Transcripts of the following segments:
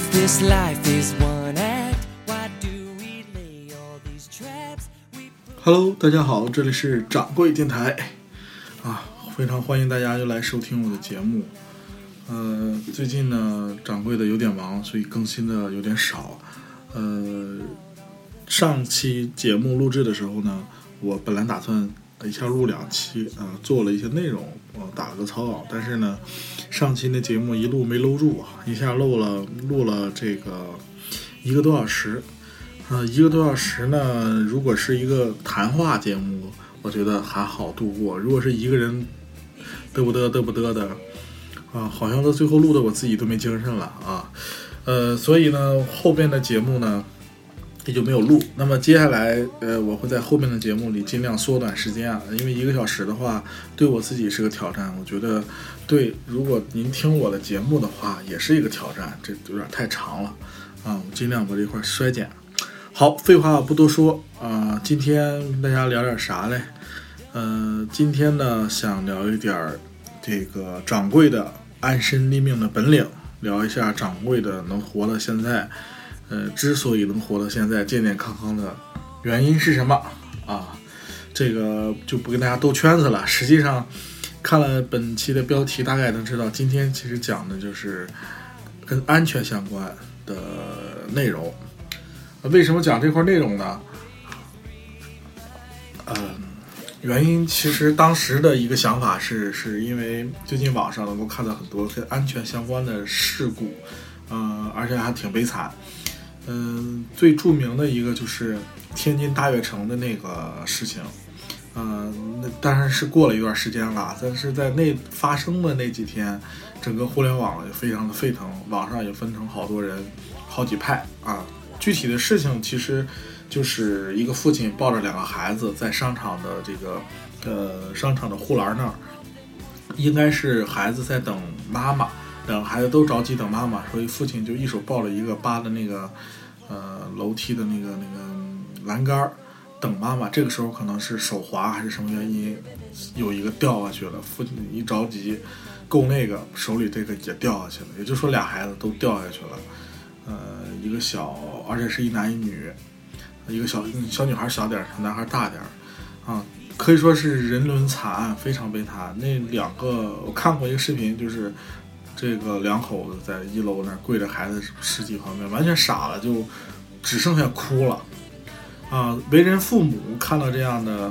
If this life is one act, why do we lay all these traps? We Hello，大家好，这里是掌柜电台啊，非常欢迎大家又来收听我的节目。呃，最近呢，掌柜的有点忙，所以更新的有点少。呃，上期节目录制的时候呢，我本来打算一下录两期，啊、做了一些内容，打了个草稿，但是呢，上期那节目一录没搂住啊，一下漏了，录了这个一个多小时。呃，一个多小时呢，如果是一个谈话节目，我觉得还好度过。如果是一个人嘚不嘚嘚不嘚的，啊，好像到最后录的我自己都没精神了啊。呃，所以呢，后边的节目呢也就没有录。那么接下来，呃，我会在后面的节目里尽量缩短时间啊，因为一个小时的话，对我自己是个挑战。我觉得，对，如果您听我的节目的话，也是一个挑战，这有点太长了啊。我尽量把这块衰减。好，废话不多说啊、今天跟大家聊点啥嘞？呃，今天呢想聊一点这个掌柜的安身立命的本领，聊一下掌柜的能活到现在，呃，之所以能活到现在健健康康的原因是什么啊？这个就不跟大家兜圈子了。实际上，看了本期的标题，大概能知道今天其实讲的就是跟安全相关的内容。为什么讲这块内容呢？嗯，原因其实当时的一个想法是，是因为最近网上能够看到很多跟安全相关的事故，嗯、而且还挺悲惨。嗯、最著名的一个就是天津大悦城的那个事情，嗯、那当然是过了一段时间了，但是在那发生的那几天，整个互联网也非常的沸腾，网上也分成好多人，好几派啊。具体的事情其实就是一个父亲抱着两个孩子在商场的这个呃商场的护栏那儿，应该是孩子在等妈妈，两个孩子都着急等妈妈，所以父亲就一手抱了一个扒的那个呃楼梯的那个那个栏杆儿等妈妈。这个时候可能是手滑还是什么原因，有一个掉下去了，父亲一着急够那个手里这个也掉下去了，也就是说俩孩子都掉下去了。呃，一个小，而且是一男一女，一个小小女孩小点儿，小男孩大点儿，啊，可以说是人伦惨案，非常悲惨。那两个我看过一个视频，就是这个两口子在一楼那跪着孩子尸体旁边，完全傻了，就只剩下哭了。啊，为人父母看到这样的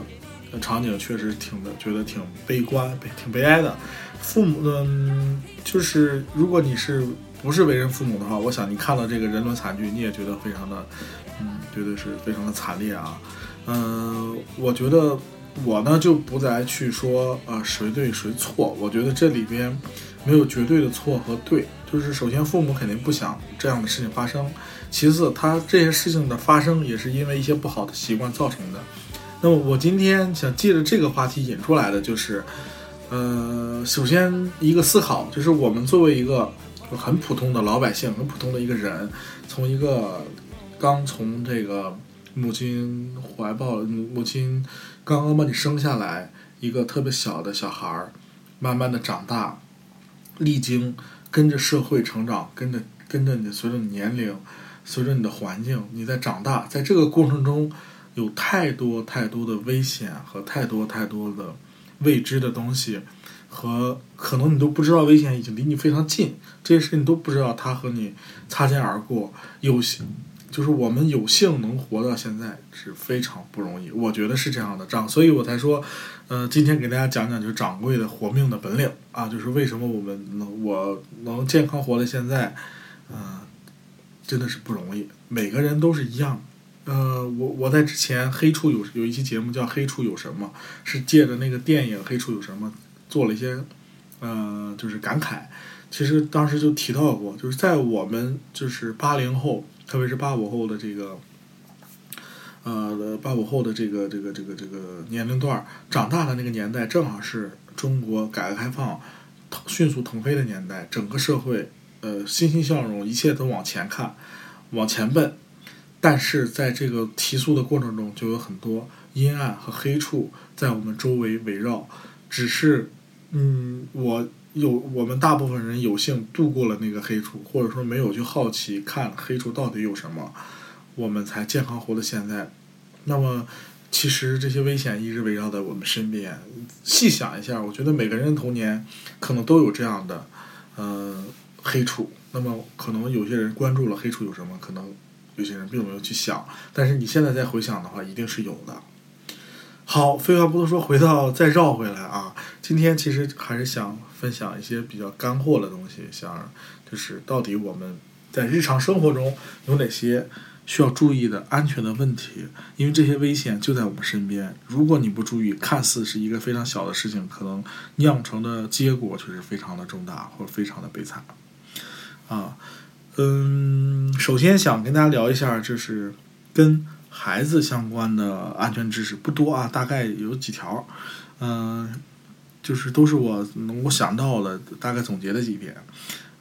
场景，确实挺的，觉得挺悲观、挺悲哀的。父母，嗯，就是如果你是不是为人父母的话，我想你看到这个人伦惨剧，你也觉得非常的，嗯，绝对是非常的惨烈啊。嗯、我觉得我呢就不再去说呃谁对谁错，我觉得这里边没有绝对的错和对，就是首先父母肯定不想这样的事情发生，其次他这些事情的发生也是因为一些不好的习惯造成的。那么我今天想借着这个话题引出来的就是，呃，首先一个思考就是我们作为一个很普通的老百姓，很普通的一个人，从一个刚从这个母亲怀抱，母亲刚刚把你生下来，一个特别小的小孩儿，慢慢的长大，历经跟着社会成长，跟着跟着你随着年龄，随着你的环境，你在长大，在这个过程中，有太多太多的危险和太多太多的未知的东西，和可能你都不知道危险已经离你非常近，这些事情都不知道它和你擦肩而过，有些就是我们有幸能活到现在是非常不容易，我觉得是这样的，长，所以我才说，呃，今天给大家讲讲就是掌柜的活命的本领啊，就是为什么我们能我能健康活到现在，呃，真的是不容易，每个人都是一样。呃，我我在之前黑处有有一期节目叫《黑处有什么》，是借着那个电影《黑处有什么》做了一些，呃，就是感慨。其实当时就提到过，就是在我们就是八零后，特别是八五后的这个，呃，八五后的这个这个这个这个年龄段儿长大的那个年代，正好是中国改革开放腾迅速腾飞的年代，整个社会呃欣欣向荣，一切都往前看，往前奔。但是在这个提速的过程中，就有很多阴暗和黑处在我们周围围绕。只是，嗯，我有我们大部分人有幸度过了那个黑处，或者说没有去好奇看黑处到底有什么，我们才健康活到现在。那么，其实这些危险一直围绕在我们身边。细想一下，我觉得每个人童年可能都有这样的，呃，黑处。那么，可能有些人关注了黑处有什么，可能有些人并没有去想。但是你现在再回想的话，一定是有的。好，废话不多说，回到再绕回来啊。今天其实还是想分享一些比较干货的东西，想就是到底我们在日常生活中有哪些需要注意的安全的问题，因为这些危险就在我们身边。如果你不注意，看似是一个非常小的事情，可能酿成的结果却是非常的重大或者非常的悲惨。啊，嗯，首先想跟大家聊一下，就是跟孩子相关的安全知识不多啊，大概有几条，嗯，就是都是我能够想到的，大概总结的几点。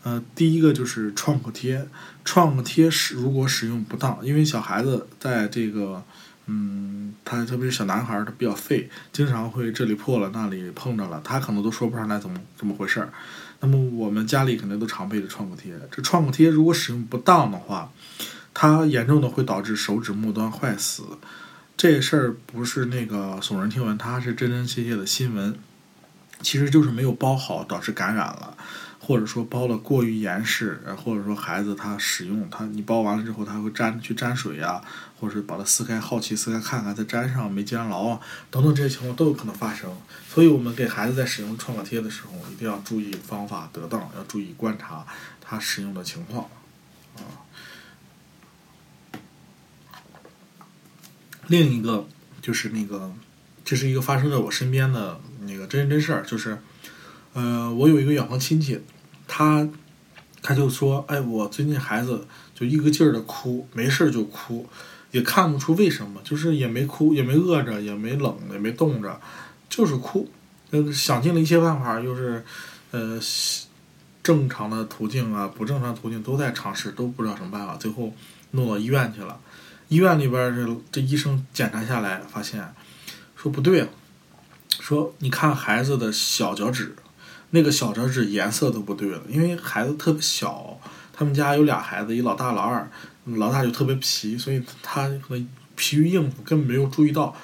呃，第一个就是创可贴，创可贴使如果使用不当，因为小孩子在这个，嗯，他特别是小男孩儿，他比较废，经常会这里破了那里碰着了，他可能都说不上来怎么怎么回事儿。那么我们家里肯定都常备着创可贴，这创可贴如果使用不当的话，它严重的会导致手指末端坏死。这事儿不是那个耸人听闻，它是真真切切的新闻。其实就是没有包好，导致感染了，或者说包的过于严实，或者说孩子他使用他，你包完了之后他会沾去沾水呀，或者是把它撕开，好奇撕开看看再粘上没粘牢啊，等等这些情况都有可能发生。所以我们给孩子在使用创可贴的时候，一定要注意方法得当，要注意观察他使用的情况啊。另一个就是那个，这是一个发生在我身边的那个真人真事儿，就是，呃，我有一个远房亲戚，他他就说，哎，我最近孩子就一个劲儿的哭，没事儿就哭，也看不出为什么，就是也没哭，也没饿着，也没冷，也没冻着，就是哭，呃，想尽了一切办法，又是，呃，正常的途径啊，不正常途径都在尝试，都不知道什么办法，最后弄到医院去了。医院里边这这医生检查下来，发现说不对啊，说你看孩子的小脚趾，那个小脚趾颜色都不对了，因为孩子特别小，他们家有俩孩子，一老大老二，老大就特别皮，所以他可能疲于应付，根本没有注意到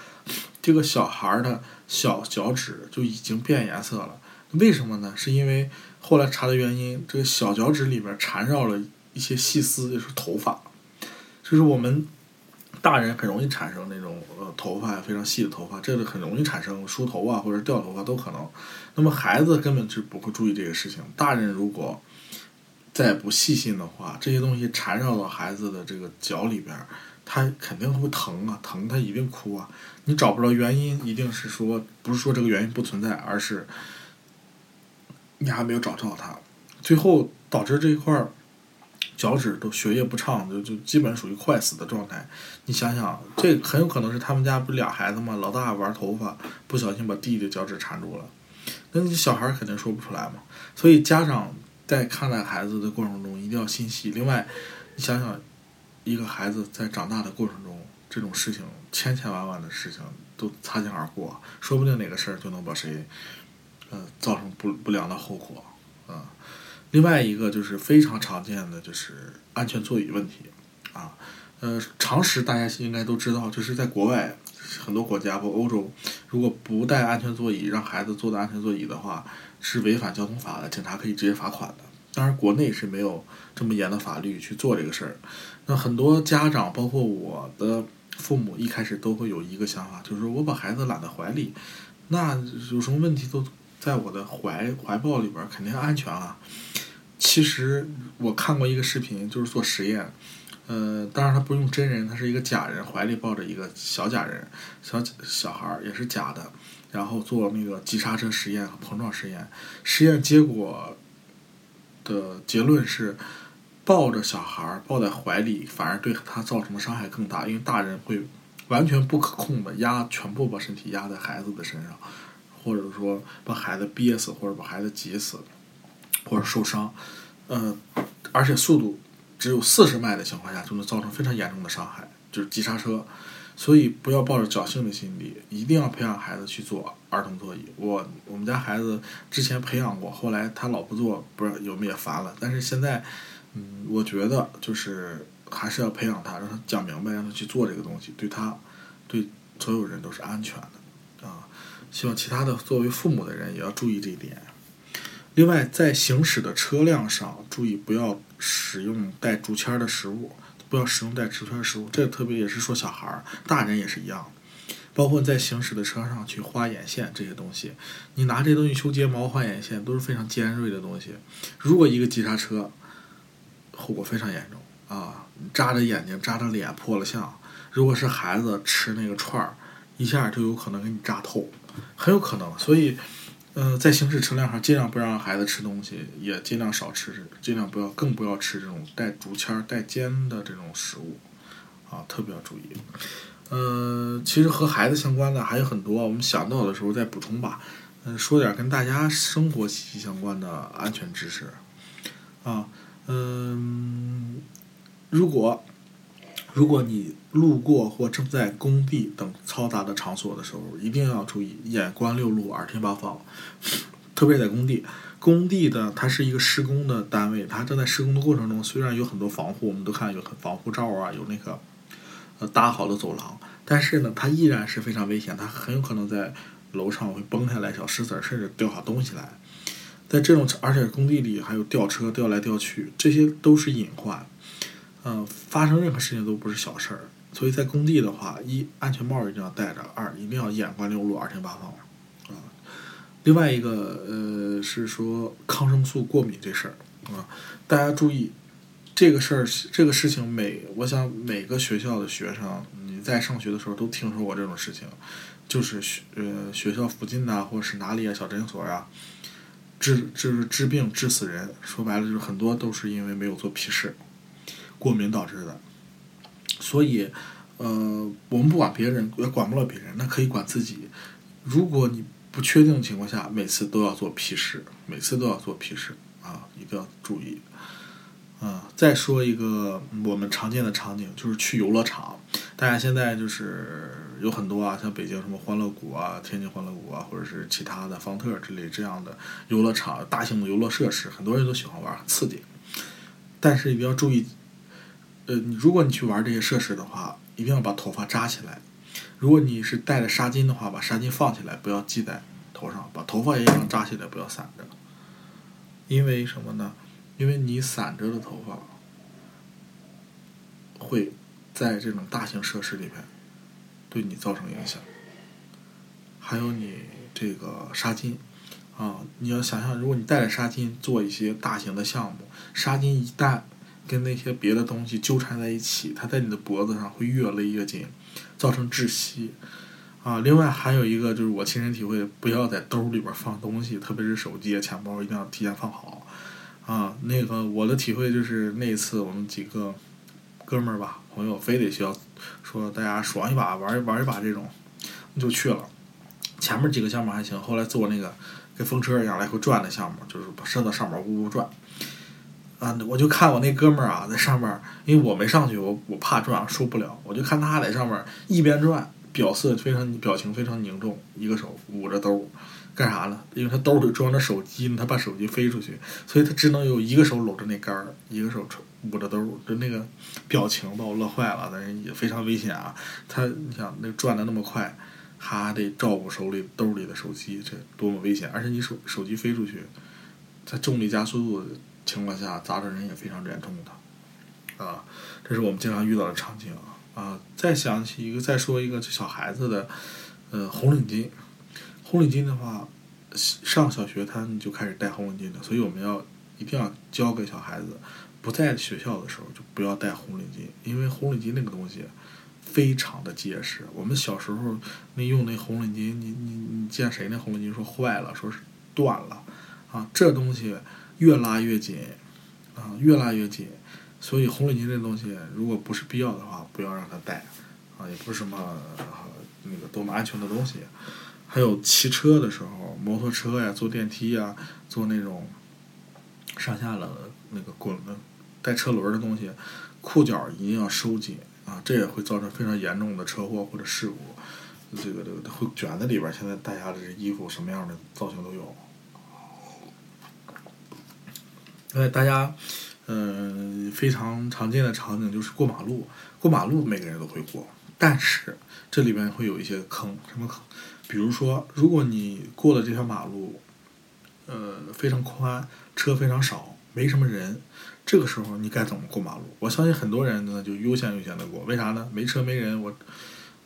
这个小孩儿的小脚趾就已经变颜色了。为什么呢？是因为后来查的原因，这个小脚趾里边缠绕了一些细丝，就是头发，就是我们。大人很容易产生那种呃头发非常细的头发，这个很容易产生梳头啊或者掉头发都可能。那么孩子根本就不会注意这个事情，大人如果再不细心的话，这些东西缠绕到孩子的这个脚里边，他肯定会疼啊，疼他一定哭啊。你找不着原因，一定是说不是说这个原因不存在，而是你还没有找着它，最后导致这一块儿。脚趾都血液不畅，就就基本属于坏死的状态。你想想，这很有可能是他们家不俩孩子吗？老大玩头发，不小心把弟弟脚趾缠住了。那你小孩肯定说不出来嘛。所以家长在看待孩子的过程中一定要心细。另外，你想想，一个孩子在长大的过程中，这种事情千千万万的事情都擦肩而过，说不定哪个事儿就能把谁，呃，造成不不良的后果，啊。另外一个就是非常常见的，就是安全座椅问题，啊，呃，常识大家应该都知道，就是在国外很多国家或欧洲，如果不带安全座椅让孩子坐的安全座椅的话，是违反交通法的，警察可以直接罚款的。当然，国内是没有这么严的法律去做这个事儿。那很多家长，包括我的父母，一开始都会有一个想法，就是我把孩子揽在怀里，那有什么问题都在我的怀怀抱里边，肯定安全啊。其实我看过一个视频，就是做实验，呃，当然他不用真人，他是一个假人，怀里抱着一个小假人，小小孩儿也是假的，然后做那个急刹车实验和碰撞实验，实验结果的结论是，抱着小孩儿抱在怀里，反而对他造成的伤害更大，因为大人会完全不可控的压，全部把身体压在孩子的身上，或者说把孩子憋死，或者把孩子挤死。或者受伤，呃，而且速度只有四十迈的情况下，就能造成非常严重的伤害，就是急刹车。所以不要抱着侥幸的心理，一定要培养孩子去坐儿童座椅。我我们家孩子之前培养过，后来他老不坐，不知道有没有烦了。但是现在，嗯，我觉得就是还是要培养他，让他讲明白，让他去做这个东西，对他，对所有人都是安全的啊。希望其他的作为父母的人也要注意这一点。另外，在行驶的车辆上，注意不要使用带竹签的食物。不要使用带竹签的食物，这特别也是说小孩儿，大人也是一样。包括在行驶的车上去画眼线这些东西，你拿这东西修睫毛、画眼线都是非常尖锐的东西。如果一个急刹车，后果非常严重啊！扎着眼睛、扎着脸、破了相。如果是孩子吃那个串儿，一下就有可能给你扎透，很有可能。所以。嗯，在行驶车辆上尽量不让孩子吃东西，也尽量少吃，尽量不要，更不要吃这种带竹签带尖的这种食物，啊，特别要注意。嗯，其实和孩子相关的还有很多，我们想到的时候再补充吧。嗯，说点跟大家生活息息相关的安全知识。啊，嗯，如果。如果你路过或正在工地等嘈杂的场所的时候，一定要注意眼观六路，耳听八方。特别在工地，工地的它是一个施工的单位，它正在施工的过程中，虽然有很多防护，我们都看有防护罩啊，有那个呃搭好的走廊，但是呢，它依然是非常危险，它很有可能在楼上会崩下来小石子，甚至掉下东西来。在这种而且工地里还有吊车吊来吊去，这些都是隐患。嗯，发生任何事情都不是小事儿，所以在工地的话，一安全帽一定要戴着，二一定要眼观六路，耳听八方，啊。另外一个呃是说抗生素过敏这事儿啊，大家注意这个事儿，这个事情每我想每个学校的学生你在上学的时候都听说过这种事情，就是学呃学校附近呐，或者是哪里啊小诊所啊，治治治病治死人，说白了就是很多都是因为没有做皮试。过敏导致的，所以，呃，我们不管别人，也管不了别人，那可以管自己。如果你不确定的情况下，每次都要做皮试，每次都要做皮试啊，一定要注意。啊，再说一个我们常见的场景，就是去游乐场。大家现在就是有很多啊，像北京什么欢乐谷啊、天津欢乐谷啊，或者是其他的方特之类这样的游乐场，大型的游乐设施，很多人都喜欢玩，刺激。但是一定要注意。呃，如果你去玩这些设施的话，一定要把头发扎起来。如果你是戴着纱巾的话，把纱巾放起来，不要系在头上，把头发也一样扎起来，不要散着。因为什么呢？因为你散着的头发会在这种大型设施里面对你造成影响。还有你这个纱巾啊，你要想象，如果你带着纱巾做一些大型的项目，纱巾一旦跟那些别的东西纠缠在一起，它在你的脖子上会越勒越紧，造成窒息。啊，另外还有一个就是我亲身体会，不要在兜里边放东西，特别是手机啊、钱包，一定要提前放好。啊，那个我的体会就是那次我们几个哥们儿吧，朋友非得需要说大家爽一把，玩一玩一把这种，就去了。前面几个项目还行，后来做那个跟风车一样来回转的项目，就是把身子上面呜呜转。啊！我就看我那哥们儿啊，在上面，因为我没上去，我我怕转受不了，我就看他在上面一边转，表色非常表情非常凝重，一个手捂着兜，干啥呢？因为他兜里装着手机呢，他把手机飞出去，所以他只能有一个手搂着那杆儿，一个手捂着兜，就那个表情把我乐坏了。但是也非常危险啊！他你想那转的那么快，还得照顾手里兜里的手机，这多么危险！而且你手手机飞出去，它重力加速度。情况下砸着人也非常严重的，啊，这是我们经常遇到的场景啊。再想起一个，再说一个，小孩子的，呃，红领巾。红领巾的话，上小学他们就开始戴红领巾的，所以我们要一定要教给小孩子，不在学校的时候就不要戴红领巾，因为红领巾那个东西非常的结实。我们小时候那用那红领巾，你你你见谁那红领巾说坏了，说是断了，啊，这东西。越拉越紧，啊，越拉越紧，所以红领巾这东西，如果不是必要的话，不要让他戴，啊，也不是什么那个多么安全的东西。还有骑车的时候，摩托车呀，坐电梯呀，坐那种上下了那个滚的带车轮的东西，裤脚一定要收紧，啊，这也会造成非常严重的车祸或者事故。这个这个会卷在里边。现在大家的衣服什么样的造型都有。因为大家，嗯、非常常见的场景就是过马路，过马路每个人都会过，但是这里边会有一些坑，什么坑？比如说，如果你过了这条马路，呃，非常宽，车非常少，没什么人，这个时候你该怎么过马路？我相信很多人呢就悠闲悠闲的过，为啥呢？没车没人，我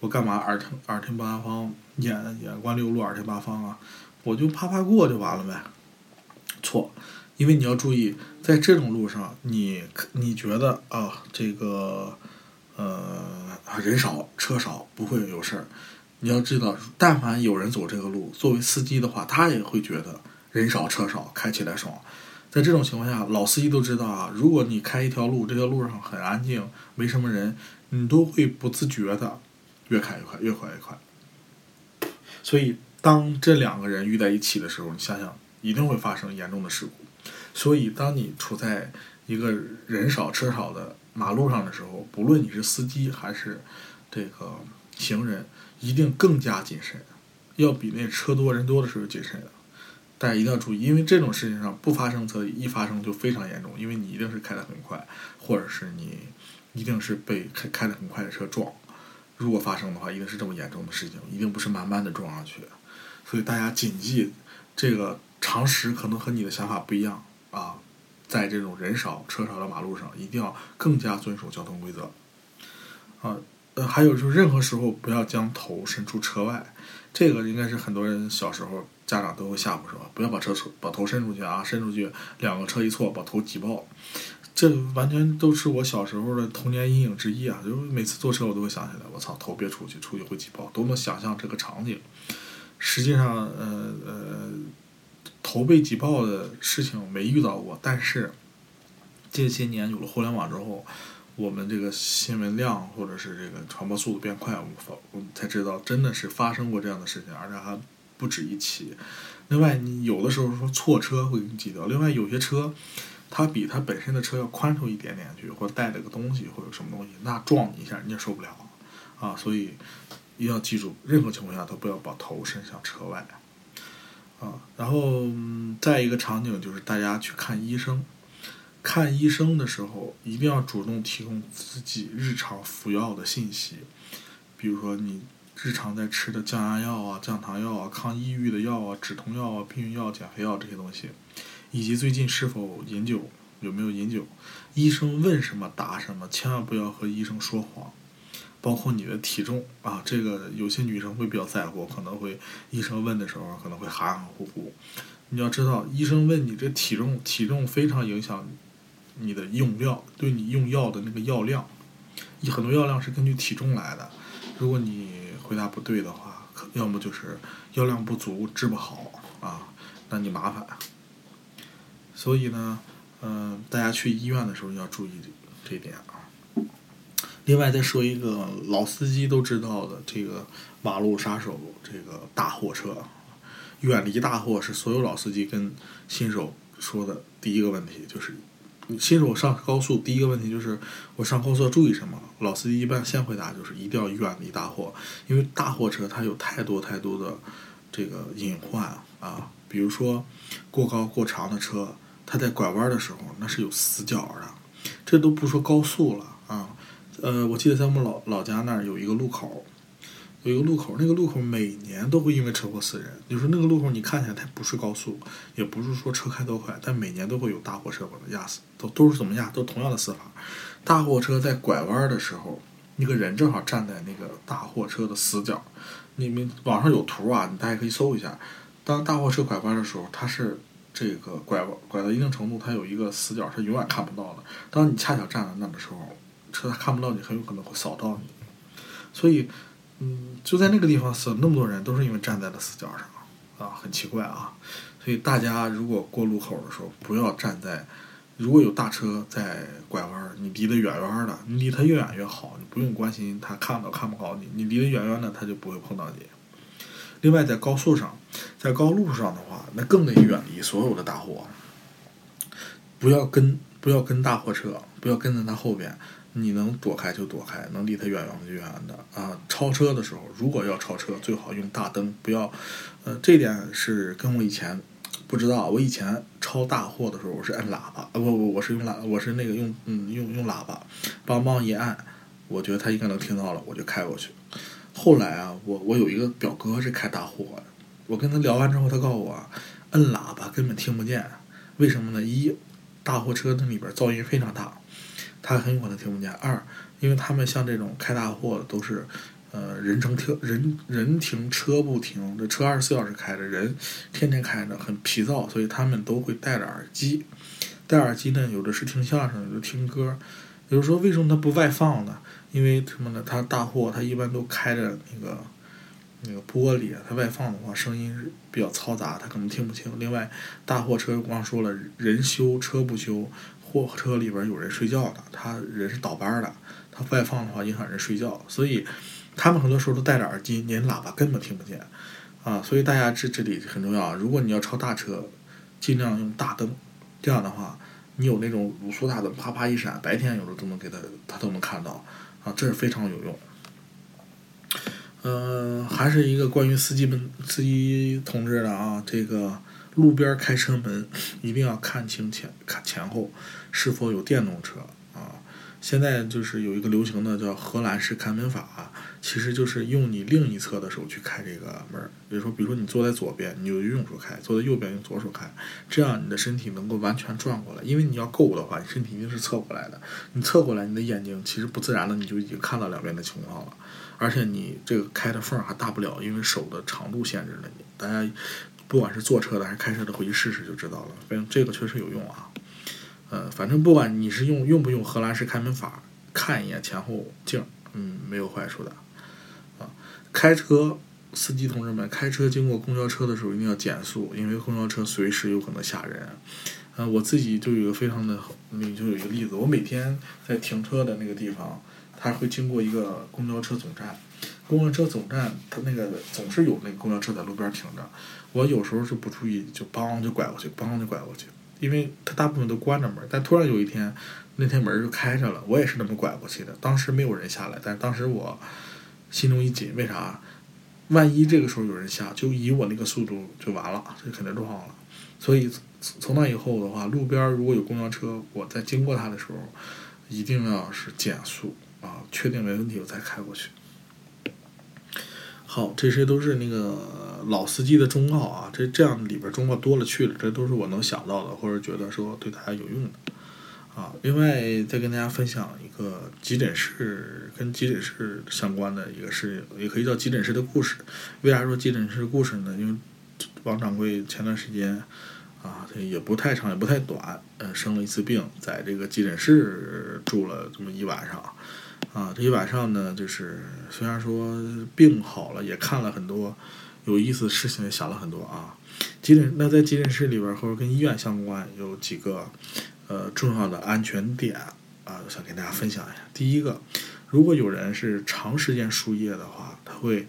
我干嘛耳听耳听八方，眼眼观六路，耳听八方啊？我就啪啪过就完了呗。错，因为你要注意，在这种路上，你你觉得啊，这个呃人少车少不会有事儿。你要知道，但凡有人走这个路，作为司机的话，他也会觉得人少车少，开起来爽。在这种情况下，老司机都知道啊，如果你开一条路，这条路上很安静，没什么人，你都会不自觉的越开越快，越快越快。所以，当这两个人遇在一起的时候，你想想，一定会发生严重的事故。所以，当你处在一个人少车少的马路上的时候，不论你是司机还是这个行人，一定更加谨慎，要比那车多人多的时候谨慎。大家一定要注意，因为这种事情上不发生则已，一发生就非常严重，因为你一定是开得很快，或者是你一定是被开开得很快的车撞。如果发生的话，一定是这么严重的事情，一定不是慢慢的撞上去。所以大家谨记，这个常识可能和你的想法不一样啊，在这种人少车少的马路上，一定要更加遵守交通规则。啊，呃，还有就是任何时候不要将头伸出车外，这个应该是很多人小时候家长都会吓唬是吧？不要把车把头伸出去啊，伸出去两个车一错，把头挤爆。这完全都是我小时候的童年阴影之一啊！就是每次坐车我都会想起来，我操，头别出去，出去会挤爆，都能想象这个场景。实际上，呃呃，头被挤爆的事情没遇到过，但是这些年有了互联网之后，我们这个新闻量或者是这个传播速度变快，我们发我们才知道真的是发生过这样的事情，而且还不止一起。另外，你有的时候说错车会给你挤掉，另外有些车。它比它本身的车要宽出一点点去，或带了个东西，或者什么东西，那撞你一下，你也受不了啊！所以一定要记住，任何情况下都不要把头伸向车外啊。然后、再一个场景就是大家去看医生，看医生的时候一定要主动提供自己日常服药的信息，比如说你日常在吃的降压药啊、降糖药啊、抗抑郁的药啊、止痛药啊、避孕药、减肥药这些东西。以及最近是否饮酒，有没有饮酒，医生问什么答什么，千万不要和医生说谎。包括你的体重啊，这个有些女生会比较在乎，可能会医生问的时候可能会含含糊糊。你要知道，医生问你这体重，体重非常影响你的用药，对你用药的那个药量，很多药量是根据体重来的。如果你回答不对的话，要么就是药量不足治不好啊，那你麻烦。所以呢，嗯、大家去医院的时候要注意这一点啊。另外再说一个老司机都知道的这个马路杀手，这个大货车，远离大货是所有老司机跟新手说的第一个问题，就是新手上高速第一个问题就是我上高速要注意什么？老司机一般先回答就是一定要远离大货，因为大货车它有太多太多的这个隐患啊，比如说过高过长的车，它在拐弯的时候那是有死角的，这都不说高速了。呃，我记得在我们老老家那儿有一个路口，有一个路口，那个路口每年都会因为车祸死人。就是那个路口，你看起来它不是高速，也不是说车开多快，但每年都会有大货车把它压死，都都是怎么压？都同样的死法。大货车在拐弯的时候，那个人正好站在那个大货车的死角。你们网上有图啊，你大家可以搜一下。当大货车拐弯的时候，它是这个拐弯拐到一定程度，它有一个死角，是永远看不到的。当你恰巧站在那的时候，车看不到你，很有可能会扫到你。所以，嗯，就在那个地方死了那么多人，都是因为站在了死角上啊，很奇怪啊。所以大家如果过路口的时候，不要站在，如果有大车在拐弯，你离得远远的，你离它越远越好，你不用关心它看到看不到你，你离得远远的，它就不会碰到你。另外，在高速上，在高路上的话，那更得远离所有的大货，不要跟不要跟大货车，不要跟在它后边。你能躲开就躲开，能离他远远的远远的啊。超车的时候，如果要超车，最好用大灯，不要，呃，这点是跟我以前不知道。我以前超大货的时候，我是摁喇叭，啊不不，我是用喇，我是那个用嗯用用喇叭，梆梆一按，我觉得他应该能听到了，我就开过去。后来啊，我我有一个表哥是开大货的，我跟他聊完之后，他告诉我，摁喇叭根本听不见，为什么呢？一大货车那里边噪音非常大。他很有可能听不见。二，因为他们像这种开大货的都是，呃，人乘车人人停车不停，这车二十四小时开着，人天天开着，很疲躁，所以他们都会戴着耳机。戴耳机呢，有的是听相声，有的听歌。有人说为什么他不外放呢？因为什么呢？他大货他一般都开着那个那个玻璃，他外放的话声音比较嘈杂，他可能听不清。另外，大货车光说了，人修车不修。货车里边有人睡觉的，他人是倒班的，他外放的话影响人睡觉，所以他们很多时候都戴着耳机，连喇叭根本听不见啊。所以大家这这里很重要，如果你要超大车，尽量用大灯，这样的话，你有那种卤素大灯，啪啪一闪，白天有时候都能给他，他都能看到啊，这是非常有用。嗯，还是一个关于司机们、司机同志的啊，这个。路边开车门一定要看清前看前后是否有电动车啊！现在就是有一个流行的叫荷兰式开门法，其实就是用你另一侧的手去开这个门。比如说，比如说你坐在左边，你就用手开；坐在右边用左手开，这样你的身体能够完全转过来。因为你要够的话，你身体一定是侧过来的。你侧过来，你的眼睛其实不自然的你就已经看到两边的情况了，而且你这个开的缝还大不了，因为手的长度限制了你。大家。不管是坐车的还是开车的，回去试试就知道了。反正这个确实有用啊。呃，反正不管你是用用不用荷兰式开门法，看一眼前后镜，嗯，没有坏处的。啊，开车司机同志们，开车经过公交车的时候一定要减速，因为公交车随时有可能吓人。嗯，我自己就有一个非常的，就有一个例子，我每天在停车的那个地方，它会经过一个公交车总站。公交车总站，它那个总是有那个公交车在路边停着。我有时候是不注意，就梆就拐过去，梆就拐过去，因为它大部分都关着门。但突然有一天，那天门就开着了，我也是那么拐过去的。当时没有人下来，但是当时我心中一紧，为啥？万一这个时候有人下，就以我那个速度就完了，这肯定撞了。所以从那以后的话，路边如果有公交车，我在经过它的时候，一定要是减速啊，确定没问题我再开过去。好，这些都是那个老司机的忠告啊，这这样里边忠告多了去了，这都是我能想到的，或者觉得说对大家有用的啊。另外，再跟大家分享一个急诊室跟急诊室相关的一个事，也可以叫急诊室的故事。为啥说急诊室故事呢？因为王掌柜前段时间啊，这也不太长也不太短，呃，生了一次病，在这个急诊室住了这么一晚上。啊，这一晚上呢，就是虽然说病好了，也看了很多有意思的事情，也想了很多啊。急诊那在急诊室里边或者跟医院相关有几个呃重要的安全点啊，想跟大家分享一下。第一个，如果有人是长时间输液的话，他会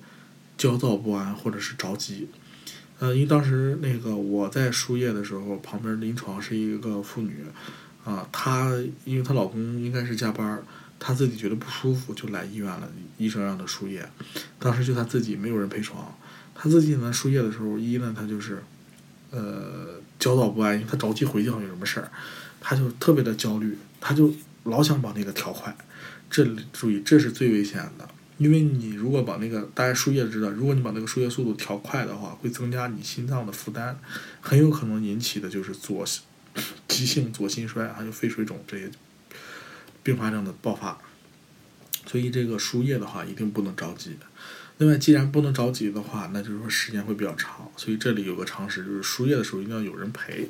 焦躁不安或者是着急。呃，因为当时那个我在输液的时候，旁边临床是一个妇女啊，她因为她老公应该是加班。他自己觉得不舒服，就来医院了。医生让他输液，当时就他自己没有人陪床。他自己呢输液的时候，一呢他就是，呃焦躁不安，因为他着急回去好像有什么事儿，他就特别的焦虑，他就老想把那个调快。这里注意，这是最危险的，因为你如果把那个大家输液知道，如果你把那个输液速度调快的话，会增加你心脏的负担，很有可能引起的就是左急性左心衰，还有肺水肿这些。并发症的爆发，所以这个输液的话一定不能着急。另外，既然不能着急的话，那就是说时间会比较长。所以这里有个常识，就是输液的时候一定要有人陪。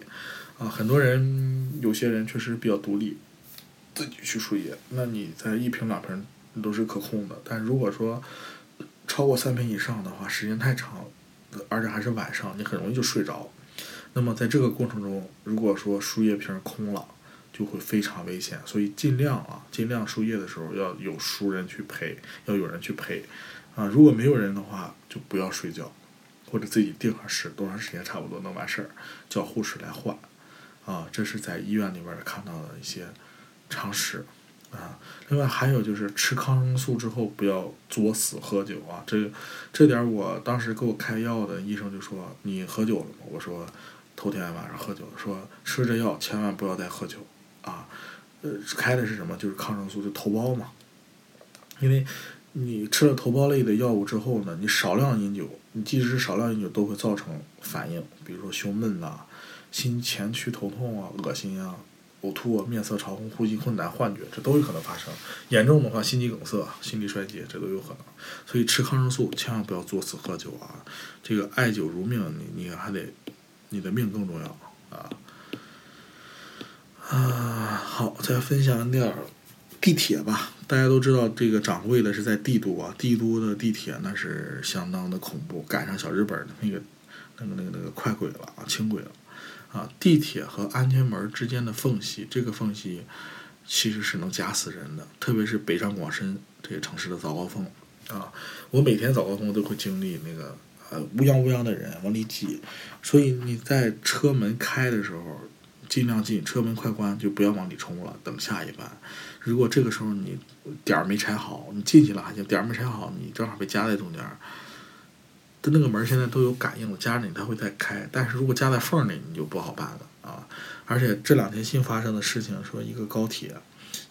啊，很多人有些人确实比较独立，自己去输液。那你在一瓶两瓶都是可控的，但如果说超过三瓶以上的话，时间太长，而且还是晚上，你很容易就睡着。那么在这个过程中，如果说输液瓶空了，就会非常危险，所以尽量啊，尽量输液的时候要有熟人去陪，要有人去陪，啊，如果没有人的话，就不要睡觉，或者自己定好时多长时间差不多能完事儿，叫护士来换，啊，这是在医院里边儿看到的一些常识，啊。另外还有就是吃抗生素之后不要作死喝酒啊，这这点我当时给我开药的医生就说你喝酒了吗？我说头天晚上喝酒，说吃这药千万不要再喝酒。啊。呃，开的是什么？就是抗生素，就头孢嘛。因为你吃了头孢类的药物之后呢，你少量饮酒，你即使是少量饮酒都会造成反应，比如说胸闷呐、心前区头痛啊、恶心啊。呕吐啊、面色潮红、呼吸困难、幻觉，这都有可能发生。严重的话，心肌梗塞、心力衰竭，这都有可能。所以吃抗生素千万不要作死喝酒啊！这个爱酒如命，你你还得，你的命更重要啊！啊，好，再分享点儿地铁吧。大家都知道，这个掌柜的是在帝都啊，帝都的地铁那是相当的恐怖，赶上小日本的那个那个那个那个快轨了啊，轻轨了。啊，地铁和安全门之间的缝隙，这个缝隙其实是能夹死人的，特别是北上广深这些城市的早高峰。啊，我每天早高峰都会经历那个呃乌泱乌泱的人往里挤，所以你在车门开的时候尽量进，车门快关就不要往里冲了，等下一班。如果这个时候你点儿没拆好，你进去了还行，点儿没拆好，你正好被夹在中间。它那个门现在都有感应了，夹着你它会再开。但是如果夹在缝里，你就不好办了啊！而且这两天新发生的事情，说一个高铁，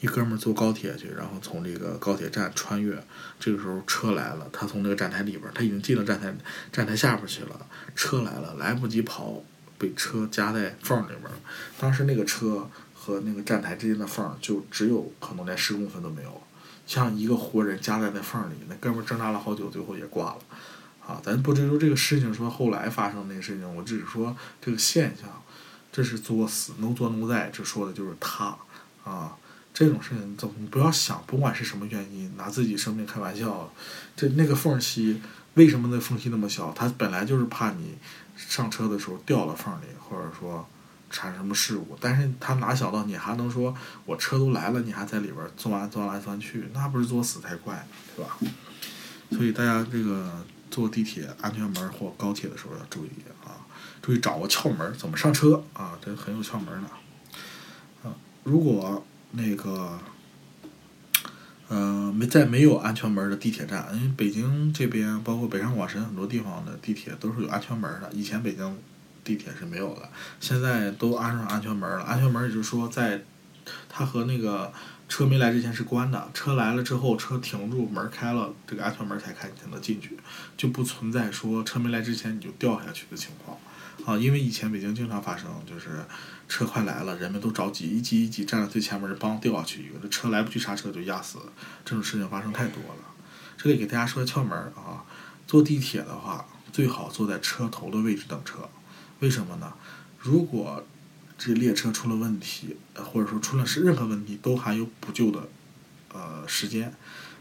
一哥们儿坐高铁去，然后从这个高铁站穿越，这个时候车来了，他从那个站台里边，他已经进了站台，站台下边去了，车来了，来不及跑，被车夹在缝里边。当时那个车和那个站台之间的缝就只有可能连十公分都没有，像一个活人夹在那缝里，那哥们挣扎了好久，最后也挂了。啊，咱不追究这个事情，说后来发生那个事情，我只是说这个现象，这是作死能作能在，这说的就是他，啊，这种事情怎么不要想，不管是什么原因，拿自己生命开玩笑，这那个缝隙为什么那缝隙那么小？他本来就是怕你上车的时候掉了缝里，或者说产生什么事故，但是他哪想到你还能说我车都来了，你还在里边钻钻来钻去，那不是作死才怪，对吧？所以大家这个。坐地铁安全门或高铁的时候要注意啊，注意掌握窍门怎么上车啊，这很有窍门的。啊，如果那个，呃，没在没有安全门的地铁站，因为北京这边包括北上广深很多地方的地铁都是有安全门的，以前北京地铁是没有的，现在都安上安全门了。安全门也就是说，在它和那个。车没来之前是关的，车来了之后，车停住，门开了，这个安全门才开，才能进去，就不存在说车没来之前你就掉下去的情况，啊，因为以前北京经常发生，就是车快来了，人们都着急，一挤一挤，站在最前面，帮掉下去，有的车来不及刹车就压死，这种事情发生太多了。这里给大家说个窍门啊，坐地铁的话，最好坐在车头的位置等车，为什么呢？如果这列车出了问题，或者说出了是任何问题，都还有补救的，呃，时间。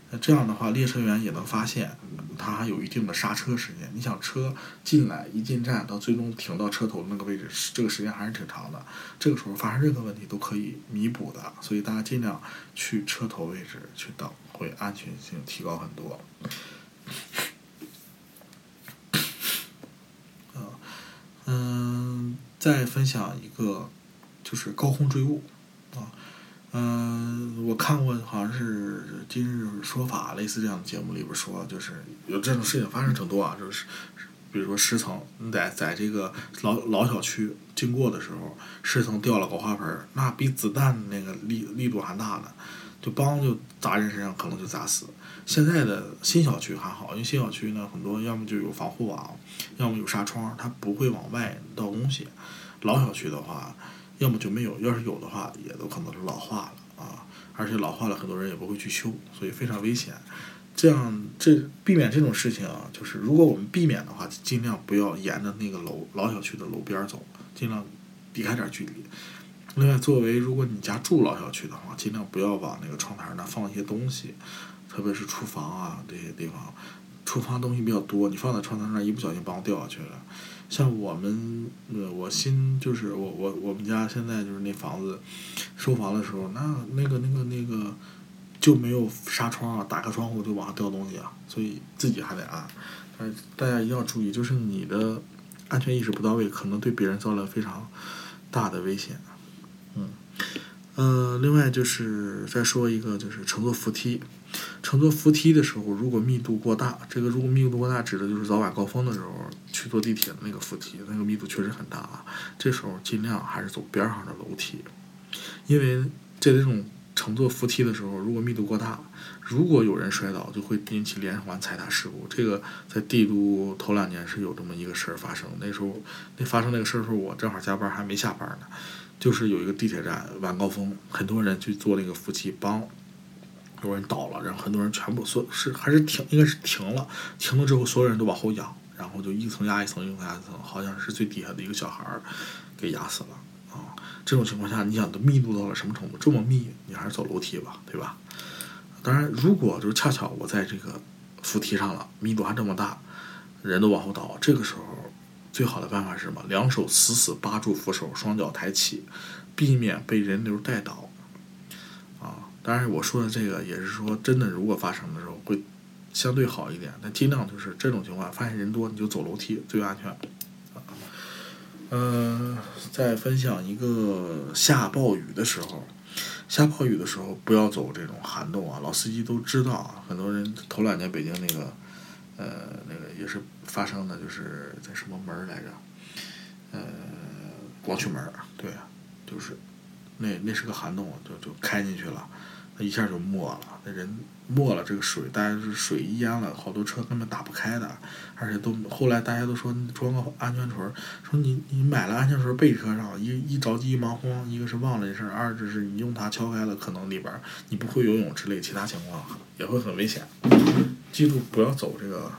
那这样的话，列车员也能发现，它还有一定的刹车时间。你想，车进来一进站到最终停到车头那个位置，这个时间还是挺长的。这个时候发生任何问题都可以弥补的，所以大家尽量去车头位置去等，会安全性提高很多。嗯。再分享一个，就是高空坠物，啊，嗯，看过，好像是《今日说法》类似这样的节目里边说，就是有这种事情发生挺多啊，就是比如说十层，你在在这个老老小区经过的时候，十层掉了个花盆，那比子弹那个力力度还大呢，就梆就砸人身上，可能就砸死。现在的新小区还好，因为新小区呢，很多要么就有防护网，要么有纱窗，它不会往外倒东西。老小区的话，要么就没有，要是有的话，也都可能是老化了。而且老化了，很多人也不会去修，所以非常危险。这样，这避免这种事情啊，就是如果我们避免的话，尽量不要沿着那个楼老小区的楼边走，尽量避开点距离。另外，作为如果你家住老小区的话，尽量不要往那个窗台那放一些东西。特别是厨房啊这些地方，厨房东西比较多，你放在窗台上一不小心帮掉下去了。像我们，呃，我新就是我我我们家现在就是那房子收房的时候，那那个那个那个就没有纱窗啊，打开窗户就往上掉东西啊，所以自己还得安。但是大家一定要注意，就是你的安全意识不到位，可能对别人造成非常大的危险。嗯呃，另外就是再说一个，就是乘坐扶梯。乘坐扶梯的时候，如果密度过大，这个如果密度过大，指的就是早晚高峰的时候去坐地铁的那个扶梯，那个密度确实很大啊。这时候尽量还是走边上的楼梯，因为在这种乘坐扶梯的时候，如果密度过大，如果有人摔倒，就会引起连环踩踏事故。这个在帝都头两年是有这么一个事儿发生，那时候那发生那个事儿时候，我正好加班还没下班呢，就是有一个地铁站晚高峰，很多人去坐那个扶梯，帮。有人倒了，然后很多人全部所是还是停，应该是停了。停了之后，所有人都往后仰，然后就一层压一层，一层压一层，好像是最底下的一个小孩儿给压死了啊！这种情况下，你想的密度到了什么程度？这么密，你还是走楼梯吧，对吧？当然，如果就是恰巧我在这个扶梯上了，密度还这么大，人都往后倒，这个时候最好的办法是什么？两手死死扒住扶手，双脚抬起，避免被人流带倒。当然，我说的这个也是说，真的，如果发生的时候会相对好一点，但尽量就是这种情况，发现人多你就走楼梯最安全。嗯，再分享一个下暴雨的时候，下暴雨的时候不要走这种涵洞啊，老司机都知道啊。很多人头两年北京那个，呃，那个也是发生的，就是在什么门来着？呃，光渠门对，就是那那是个涵洞，就就开进去了。那一下就没了，那人没了，这个水，大家是水淹了，好多车根本打不开的，而且都后来大家都说装个安全锤，说你你买了安全锤备车上，一一着急一忙慌，一个是忘了这事儿，二就是你用它敲开了，可能里边你不会游泳之类其他情况也会很危险。记住不要走这个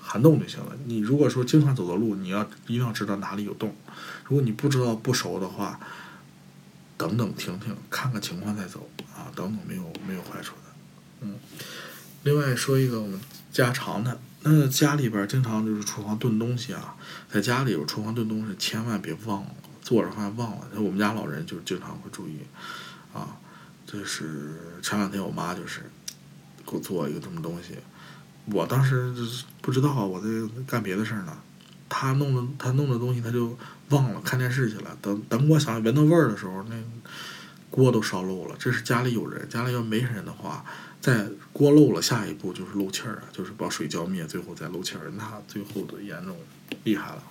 涵洞就行了。你如果说经常走的路，你要一定要知道哪里有洞，如果你不知道不熟的话。等等，停停，看看情况再走啊！等等，没有没有坏处的。嗯，另外说一个我们家常的，那家里边经常就是厨房炖东西啊，在家里有厨房炖东西，千万别忘了做着饭忘了。我们家老人就经常会注意啊，就是前两天我妈就是给我做一个什么东西，我当时就是不知道我在干别的事儿呢。她弄的她弄的东西，她就忘了看电视去了。等等，我想闻到味儿的时候，那锅都烧漏了。这是家里有人，家里要没人的话，在锅漏了，下一步就是漏气儿啊，就是把水浇灭，最后再漏气儿，那最后的严重厉害了。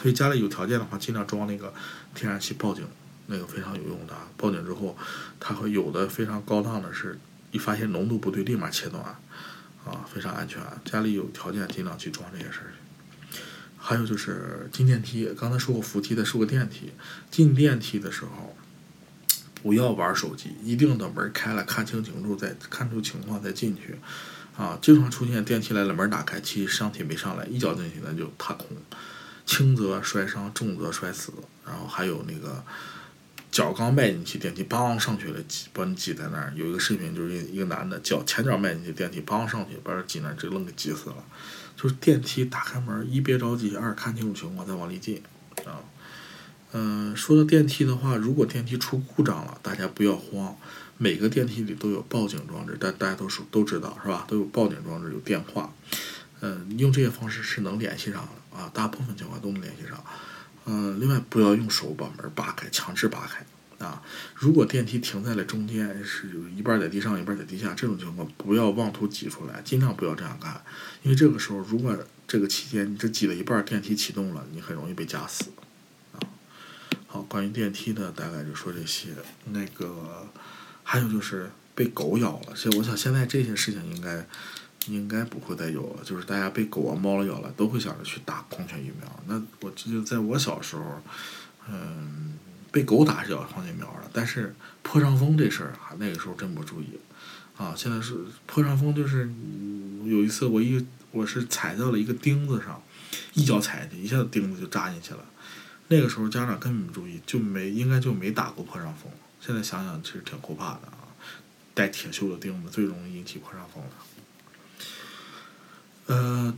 所以家里有条件的话，尽量装那个天然气报警，那个非常有用的。报警之后，它会有的非常高档的是，一发现浓度不对，立马切断，啊，非常安全。家里有条件，尽量去装这些事儿。还有就是进电梯，刚才说过扶梯，的说个电梯。进电梯的时候，不要玩手机，一定等门开了，看清清楚，再看出情况再进去。啊，经常出现电梯来了，门打开，其实上体没上来，一脚进去那就踏空，轻则摔伤，重则摔死。然后还有那个脚刚迈进去，电梯梆上去了，挤把你挤在那儿。有一个视频就是一个男的脚前脚迈进去，电梯梆上去，把人挤那儿，直愣给挤死了。就是电梯打开门，一别着急，二看清楚情况再往里进，啊，嗯，说到电梯的话，如果电梯出故障了，大家不要慌，每个电梯里都有报警装置，大大家都是都知道是吧？都有报警装置，有电话，嗯，用这些方式是能联系上的啊，大部分情况都能联系上，嗯，另外不要用手把门扒开，强制扒开。啊，如果电梯停在了中间，是一半在地上，一半在地下，这种情况不要妄图挤出来，尽量不要这样干，因为这个时候，如果这个期间你这挤了一半，电梯启动了，你很容易被夹死。好，关于电梯的大概就说这些。那个还有就是被狗咬了，其实我想现在这些事情应该应该不会再有了，就是大家被狗啊、猫了咬了，都会想着去打狂犬疫苗。那我记得在我小时候，嗯。被狗打是要狂犬疫苗的，但是破伤风这事儿啊，那个时候真不注意，啊，现在是破伤风，就是有一次我一我是踩到了一个钉子上，一脚踩进去，一下子钉子就扎进去了，那个时候家长根本不注意，就没应该就没打过破伤风。现在想想其实挺可怕的啊，带铁锈的钉子最容易引起破伤风了。呃。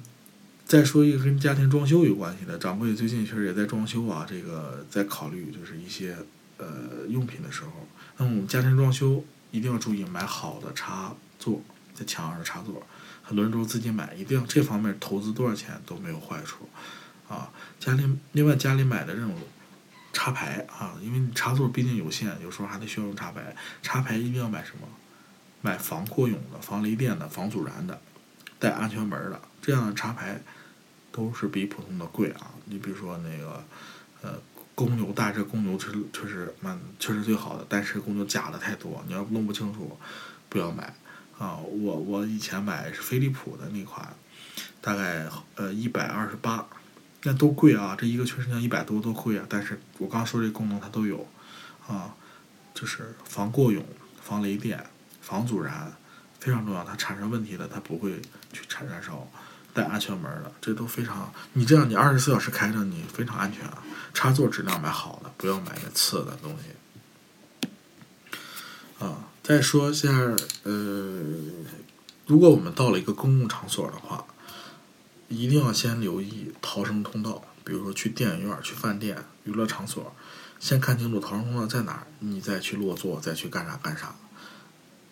再说一个跟家庭装修有关系的，掌柜最近确实也在装修啊，这个在考虑就是一些呃用品的时候，那么我们家庭装修一定要注意买好的插座，在墙上的插座，很多人都自己买，一定要这方面投资多少钱都没有坏处啊。家里另外家里买的这种插排啊，因为你插座毕竟有限，有时候还得需要用插排。插排一定要买什么？买防扩涌的、防雷电的、防阻燃的、带安全门的，这样的插排都是比普通的贵啊。你比如说那个，呃，公牛大致公牛确确实蛮确实最好的，但是公牛假的太多，你要弄不清楚，不要买啊。我我以前买是飞利浦的那款，大概呃一百二十八。那都贵啊，这一个确实像一百多都贵啊。但是我刚说这功能它都有，啊，就是防过涌、防雷电、防阻燃，非常重要。它产生问题了，它不会去产燃烧，带安全门的，这都非常。你这样你二十四小时开着，你非常安全啊。插座质量买好的，不要买那次的东西。啊，再说一下，呃，如果我们到了一个公共场所的话。一定要先留意逃生通道，比如说去电影院、去饭店、娱乐场所，先看清楚逃生通道在哪儿，你再去落座，再去干啥干啥。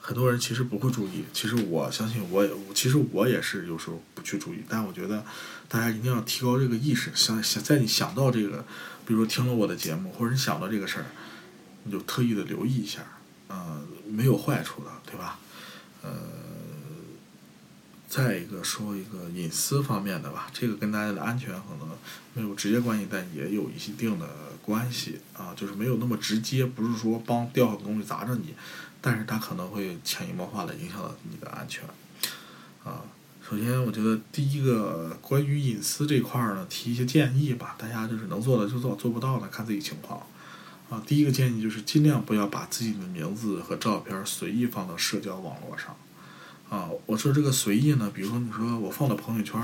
很多人其实不会注意，其实我相信我也，其实我也是有时候不去注意，但我觉得大家一定要提高这个意识，想想在你想到这个，比如说听了我的节目，或者你想到这个事儿，你就特意的留意一下，嗯，没有坏处的，对吧？呃。再一个说一个隐私方面的吧，这个跟大家的安全可能没有直接关系，但也有一定的关系啊，就是没有那么直接，不是说帮掉的东西砸着你，但是它可能会潜移默化的影响到你的安全啊。首先，我觉得第一个关于隐私这块儿呢，提一些建议吧，大家就是能做的就做，做不到的看自己情况啊。第一个建议就是尽量不要把自己的名字和照片随意放到社交网络上。啊，我说这个随意呢，比如说你说我放到朋友圈，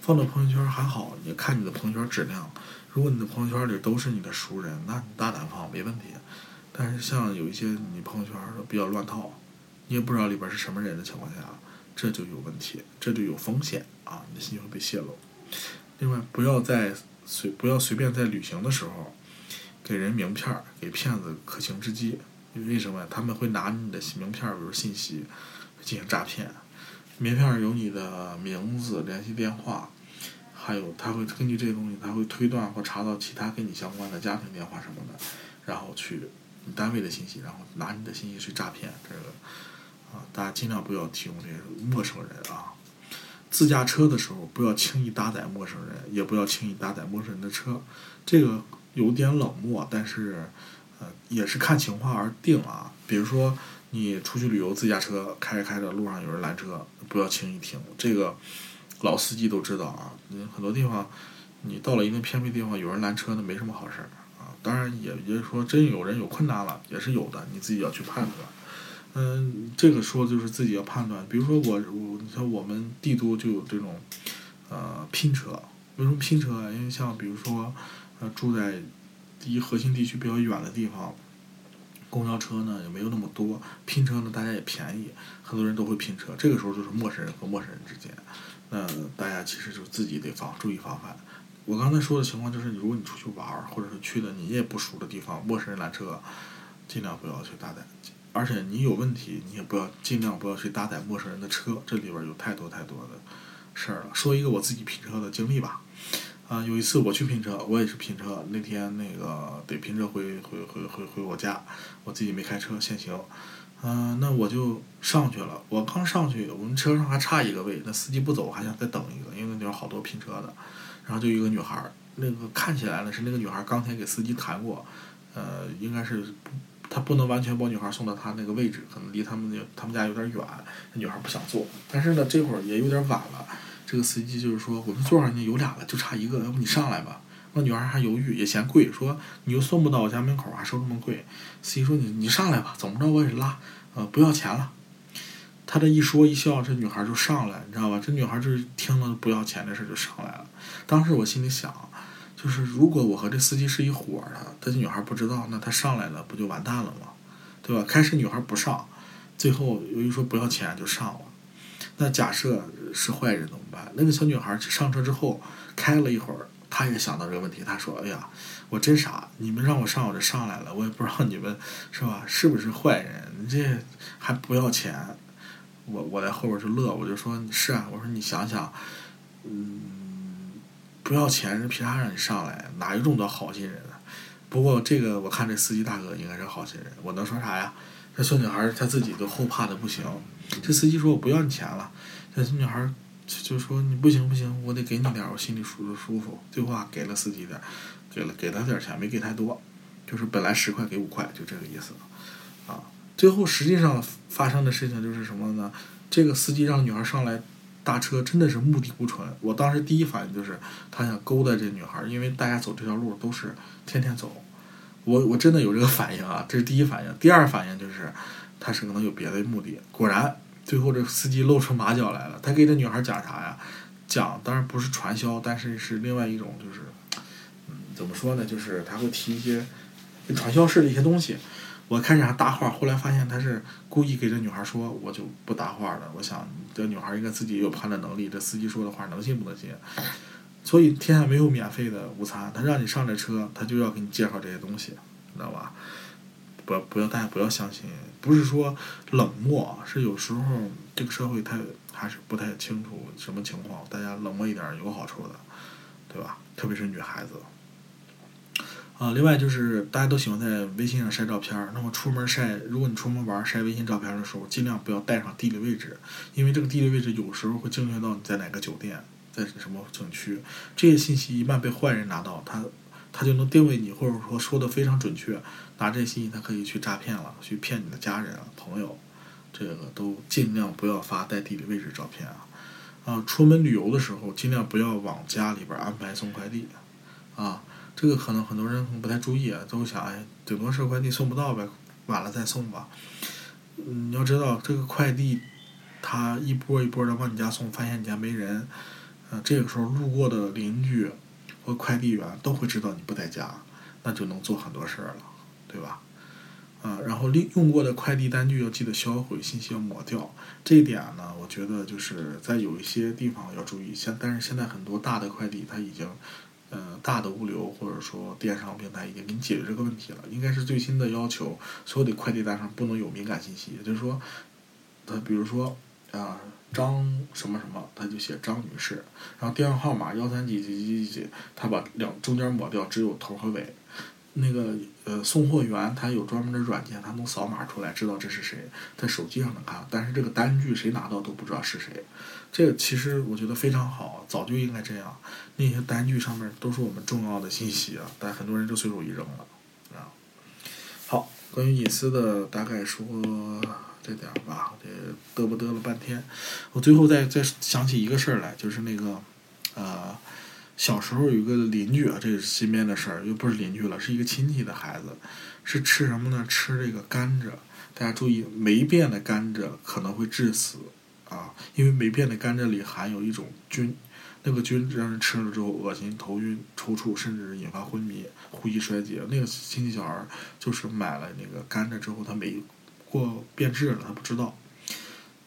放到朋友圈还好，你看你的朋友圈质量。如果你的朋友圈里都是你的熟人，那你大胆放没问题。但是像有一些你朋友圈比较乱套，你也不知道里边是什么人的情况下，这就有问题，这就有风险啊，你的信息会被泄露。另外，不要在随不要随便在旅行的时候给人名片，给骗子可乘之机。为什么？他们会拿你的名片，比如信息。进行诈骗，名片有你的名字、联系电话，还有他会根据这些东西，他会推断或查到其他跟你相关的家庭电话什么的，然后去单位的信息，然后拿你的信息去诈骗。这个啊，大家尽量不要提供这些陌生人啊。自驾车的时候不要轻易搭载陌生人，也不要轻易搭载陌生人的车。这个有点冷漠，但是呃也是看情况而定啊。比如说。你出去旅游，自驾车开着开着，路上有人拦车，不要轻易停。这个老司机都知道啊。你很多地方，你到了一定偏僻地方，有人拦车，那没什么好事儿啊。当然，也也就是说，真有人有困难了，也是有的，你自己要去判断。嗯，这个说就是自己要判断。比如说我我，你像我们帝都就有这种呃拼车，为什么拼车啊？因为像比如说呃住在离核心地区比较远的地方。公交车呢也没有那么多，拼车呢大家也便宜，很多人都会拼车。这个时候就是陌生人和陌生人之间，那大家其实就自己得防，注意防范。我刚才说的情况就是，如果你出去玩儿，或者是去的你也不熟的地方，陌生人拦车，尽量不要去搭载。而且你有问题，你也不要尽量不要去搭载陌生人的车，这里边有太多太多的事儿了。说一个我自己拼车的经历吧。啊，有一次我去拼车，我也是拼车。那天那个得拼车回回回回回我家，我自己没开车，限行。嗯，那我就上去了。我刚上去，我们车上还差一个位，那司机不走，还想再等一个，因为那地方好多拼车的。然后就一个女孩，那个看起来呢是那个女孩刚才给司机谈过，呃，应该是他不能完全把女孩送到他那个位置，可能离他们那他们家有点远，那女孩不想坐。但是呢，这会儿也有点晚了。这个司机就是说，我们座上呢有俩了，就差一个，要不你上来吧。那女孩还犹豫，也嫌贵，说你又送不到我家门口，还收这么贵。司机说你你上来吧，怎么着我也拉，呃不要钱了。他这一说一笑，这女孩就上来，你知道吧？这女孩就是听了不要钱的事就上来了。当时我心里想，就是如果我和这司机是一伙的，这女孩不知道，那她上来了不就完蛋了吗？对吧？开始女孩不上，最后由于说不要钱就上了。那假设是坏人怎么办？那个小女孩上车之后开了一会儿，她也想到这个问题。她说：“哎呀，我真傻！你们让我上，我就上来了。我也不知道你们是吧？是不是坏人？你这还不要钱？我我在后边就乐，我就说是啊。我说你想想，嗯，不要钱，人凭啥让你上来？哪有这么多好心人啊？不过这个我看这司机大哥应该是好心人，我能说啥呀？那小女孩儿她自己都后怕的不行，这司机说我不要你钱了，那小女孩儿就就说你不行不行，我得给你点儿，我心里舒舒舒服。最后啊给了司机点儿，给了给他点儿钱，没给太多，就是本来十块给五块，就这个意思。啊，最后实际上发生的事情就是什么呢？这个司机让女孩上来搭车，真的是目的不纯。我当时第一反应就是他想勾搭这女孩儿，因为大家走这条路都是天天走。我我真的有这个反应啊，这是第一反应。第二反应就是他是可能有别的目的。果然，最后这司机露出马脚来了。他给这女孩讲啥呀？讲当然不是传销，但是是另外一种，就是嗯，怎么说呢？就是他会提一些传销式的一些东西。我开始还搭话，后来发现他是故意给这女孩说，我就不搭话了。我想这女孩应该自己有判断能力，这司机说的话能信不能信？所以天下没有免费的午餐，他让你上这车，他就要给你介绍这些东西，知道吧？不不要，大家不要相信，不是说冷漠，是有时候这个社会它还是不太清楚什么情况，大家冷漠一点有好处的，对吧？特别是女孩子。啊，另外就是大家都喜欢在微信上晒照片，那么出门晒，如果你出门玩晒微信照片的时候，尽量不要带上地理位置，因为这个地理位置有时候会精确到你在哪个酒店，在什么景区，这些信息一旦被坏人拿到，他他就能定位你，或者说说的非常准确，拿这些信息他可以去诈骗了，去骗你的家人啊朋友，这个都尽量不要发带地理位置照片啊。啊，出门旅游的时候尽量不要往家里边安排送快递，啊，这个可能很多人可能不太注意啊，都想哎，顶多是快递送不到呗，晚了再送吧。嗯，你要知道这个快递，他一波一波的往你家送，发现你家没人，那，这个时候路过的邻居或快递员都会知道你不在家，那就能做很多事儿了，对吧？啊，然后利用过的快递单据要记得销毁，信息要抹掉。这一点呢，我觉得就是在有一些地方要注意。现但是现在很多大的快递它已经，呃，大的物流或者说电商平台已经给你解决这个问题了。应该是最新的要求，所有的快递单上不能有敏感信息。也就是说，他比如说啊，张什么什么，他就写张女士，然后电话号码幺三几几几几几，他把两中间抹掉，只有头和尾。那个呃，送货员他有专门的软件，他能扫码出来，知道这是谁，在手机上能看，但是这个单据谁拿到都不知道是谁。这个其实我觉得非常好，早就应该这样。那些单据上面都是我们重要的信息啊，但很多人就随手一扔了啊。好，关于隐私的大概说这点儿吧，这嘚啵嘚了半天，我最后再再想起一个事儿来，就是那个呃。小时候有个邻居啊，这是身边的事儿，又不是邻居了，是一个亲戚的孩子，是吃什么呢？吃这个甘蔗。大家注意，霉变的甘蔗可能会致死啊，因为霉变的甘蔗里含有一种菌，那个菌让人吃了之后恶心、头晕、抽搐，甚至引发昏迷、呼吸衰竭。那个亲戚小孩就是买了那个甘蔗之后，他没过变质了，他不知道，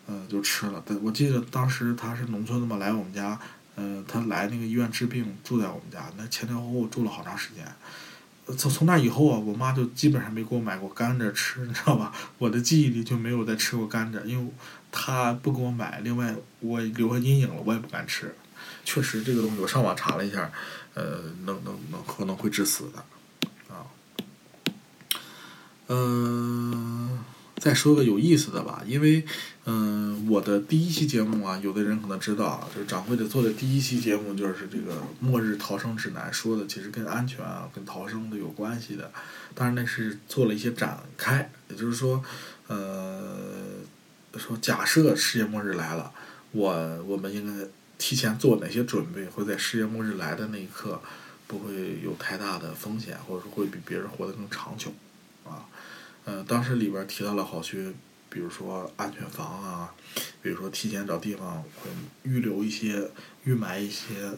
嗯，就吃了。但我记得当时他是农村的嘛，来我们家。嗯，他来那个医院治病，住在我们家，那前前后后住了好长时间。从从那以后啊，我妈就基本上没给我买过甘蔗吃，你知道吧？我的记忆里就没有再吃过甘蔗，因为她不给我买，另外我留下阴影了，我也不敢吃。确实，这个东西我上网查了一下，呃，能能能可能会致死的，啊，嗯。再说个有意思的吧，因为，嗯，我的第一期节目啊，有的人可能知道，就是掌柜的做的第一期节目就是这个《末日逃生指南》，说的其实跟安全啊、跟逃生的有关系的。当然那是做了一些展开，也就是说，呃，说假设世界末日来了，我我们应该提前做哪些准备，会在世界末日来的那一刻不会有太大的风险，或者说会比别人活得更长久，呃，当时里边提到了好些，比如说安全房啊，比如说提前找地方会预留一些、预埋一些、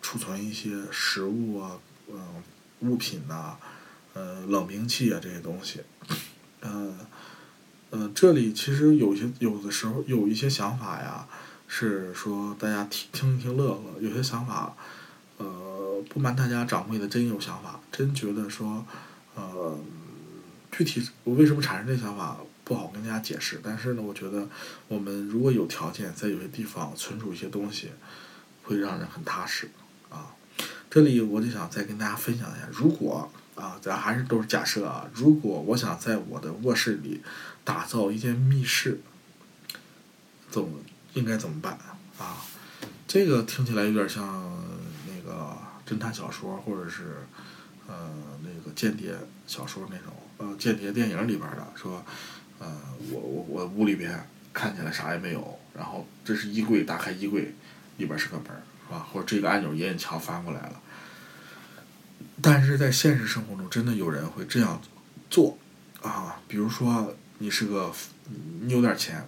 储存一些食物啊，嗯，物品呐，呃，冷兵器啊这些东西，嗯，呃，这里其实有些有的时候有一些想法呀，是说大家听听一听乐乐，有些想法，呃，不瞒大家，掌柜的真有想法，真觉得说，呃。具体我为什么产生这想法不好跟大家解释，但是呢，我觉得我们如果有条件在有些地方存储一些东西，会让人很踏实啊。这里我就想再跟大家分享一下，如果啊，咱还是都是假设啊。如果我想在我的卧室里打造一间密室，怎么应该怎么办啊？这个听起来有点像那个侦探小说，或者是呃那个间谍小说那种呃间谍电影里边的，说呃我我我屋里边看起来啥也没有，然后这是衣柜，打开衣柜里边是个门，是吧？或者这个按钮也引墙翻过来了。但是在现实生活中，真的有人会这样做啊！比如说，你是个你有点钱，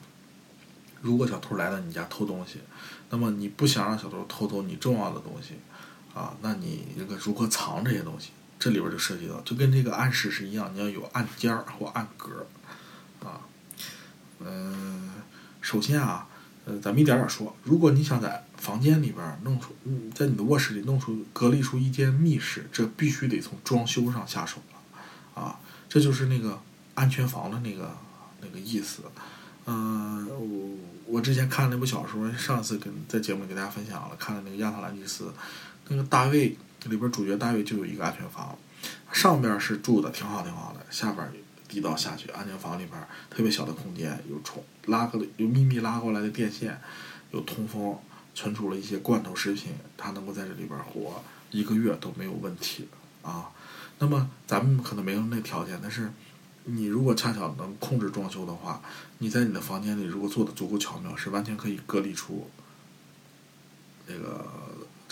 如果小偷来到你家偷东西，那么你不想让小偷偷走你重要的东西啊，那你这个如何藏这些东西？这里边就涉及到，就跟这个暗室是一样，你要有暗间儿或暗格啊。嗯，首先啊，呃，咱们一点点说，如果你想在房间里边弄出，嗯，在你的卧室里弄出隔离出一间密室，这必须得从装修上下手了，啊，这就是那个安全房的那个那个意思。嗯，我我之前看那部小说，上次跟在节目里给大家分享了，看了那个亚特兰蒂斯，那个大卫里边主角大卫就有一个安全房，上边是住的挺好挺好的，下边地道下去，安全房里边特别小的空间，有冲拉个有秘密拉过来的电线，有通风。存储了一些罐头食品，它能够在这里边活一个月都没有问题啊。那么咱们可能没有那条件，但是你如果恰巧能控制装修的话，你在你的房间里如果做的足够巧妙，是完全可以隔离出那个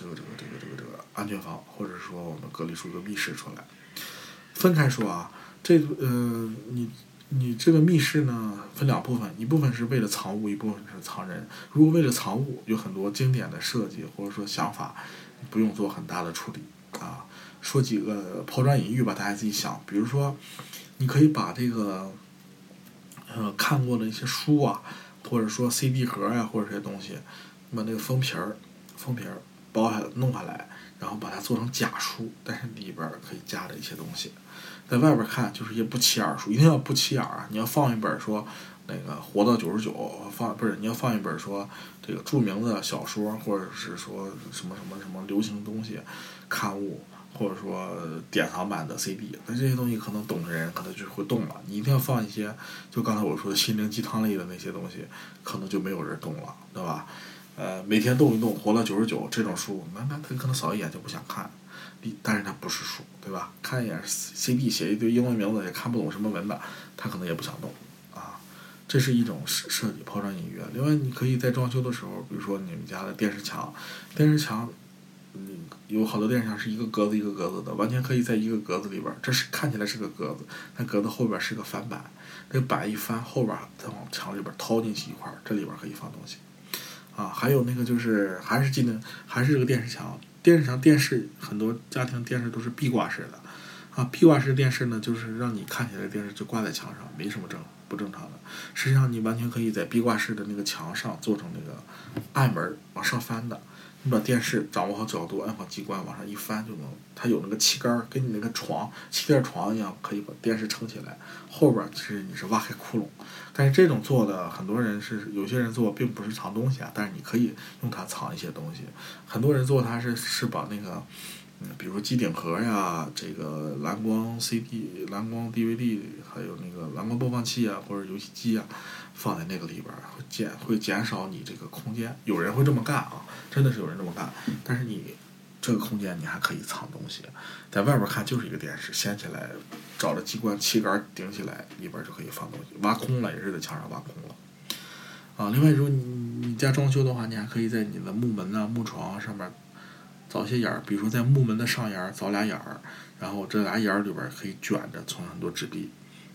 这个这个这个这个这个安全房，或者说我们隔离出一个密室出来。分开说啊，这呃你。你这个密室呢，分两部分，一部分是为了藏物，一部分是藏人。如果为了藏物，有很多经典的设计或者说想法，不用做很大的处理啊。说几个抛砖引玉吧，大家自己想。比如说，你可以把这个，呃，看过的一些书啊，或者说 CD 盒呀，或者这些东西，把那个封皮儿、封皮儿包下来、弄下来，然后把它做成假书，但是里边可以加的一些东西。在外边看就是一些不起眼书，一定要不起眼啊！你要放一本说那个活到九十九，放不是你要放一本说这个著名的小说，或者是说什么什么什么流行东西刊物，或者说典藏版的 CD，那这些东西可能懂的人可能就会动了。你一定要放一些，就刚才我说的心灵鸡汤类的那些东西，可能就没有人动了，对吧？呃，每天动一动，活到九十九这种书，那那他可能扫一眼就不想看。但是它不是书，对吧？看一眼 CD 写一堆英文名字也看不懂什么文的，他可能也不想动啊。这是一种设设计抛砖引玉。另外，你可以在装修的时候，比如说你们家的电视墙，电视墙，嗯，有好多电视墙是一个格子一个格子的，完全可以在一个格子里边。这是看起来是个格子，但格子后边是个翻板，这个板一翻，后边再往墙里边掏进去一块，这里边可以放东西啊。还有那个就是还是记得还是这个电视墙。电视墙电视很多家庭电视都是壁挂式的，啊，壁挂式电视呢，就是让你看起来电视就挂在墙上，没什么正不正常的。实际上，你完全可以在壁挂式的那个墙上做成那个暗门往上翻的。你把电视掌握好角度，按好机关往上一翻就能，它有那个气杆儿，跟你那个床气垫床一样，可以把电视撑起来。后边其实你是挖开窟窿，但是这种做的很多人是有些人做并不是藏东西啊，但是你可以用它藏一些东西。很多人做它是是把那个，嗯，比如机顶盒呀，这个蓝光 CD、蓝光 DVD，还有那个蓝光播放器啊，或者游戏机啊。放在那个里边儿会减会减少你这个空间，有人会这么干啊，真的是有人这么干。但是你这个空间你还可以藏东西，在外边看就是一个电视，掀起来找着机关气杆顶起来，里边就可以放东西。挖空了也是在墙上挖空了。啊，另外如果你你家装修的话，你还可以在你的木门啊、木床上面凿些眼儿，比如说在木门的上沿凿俩眼儿，然后这俩眼儿里边可以卷着存很多纸币。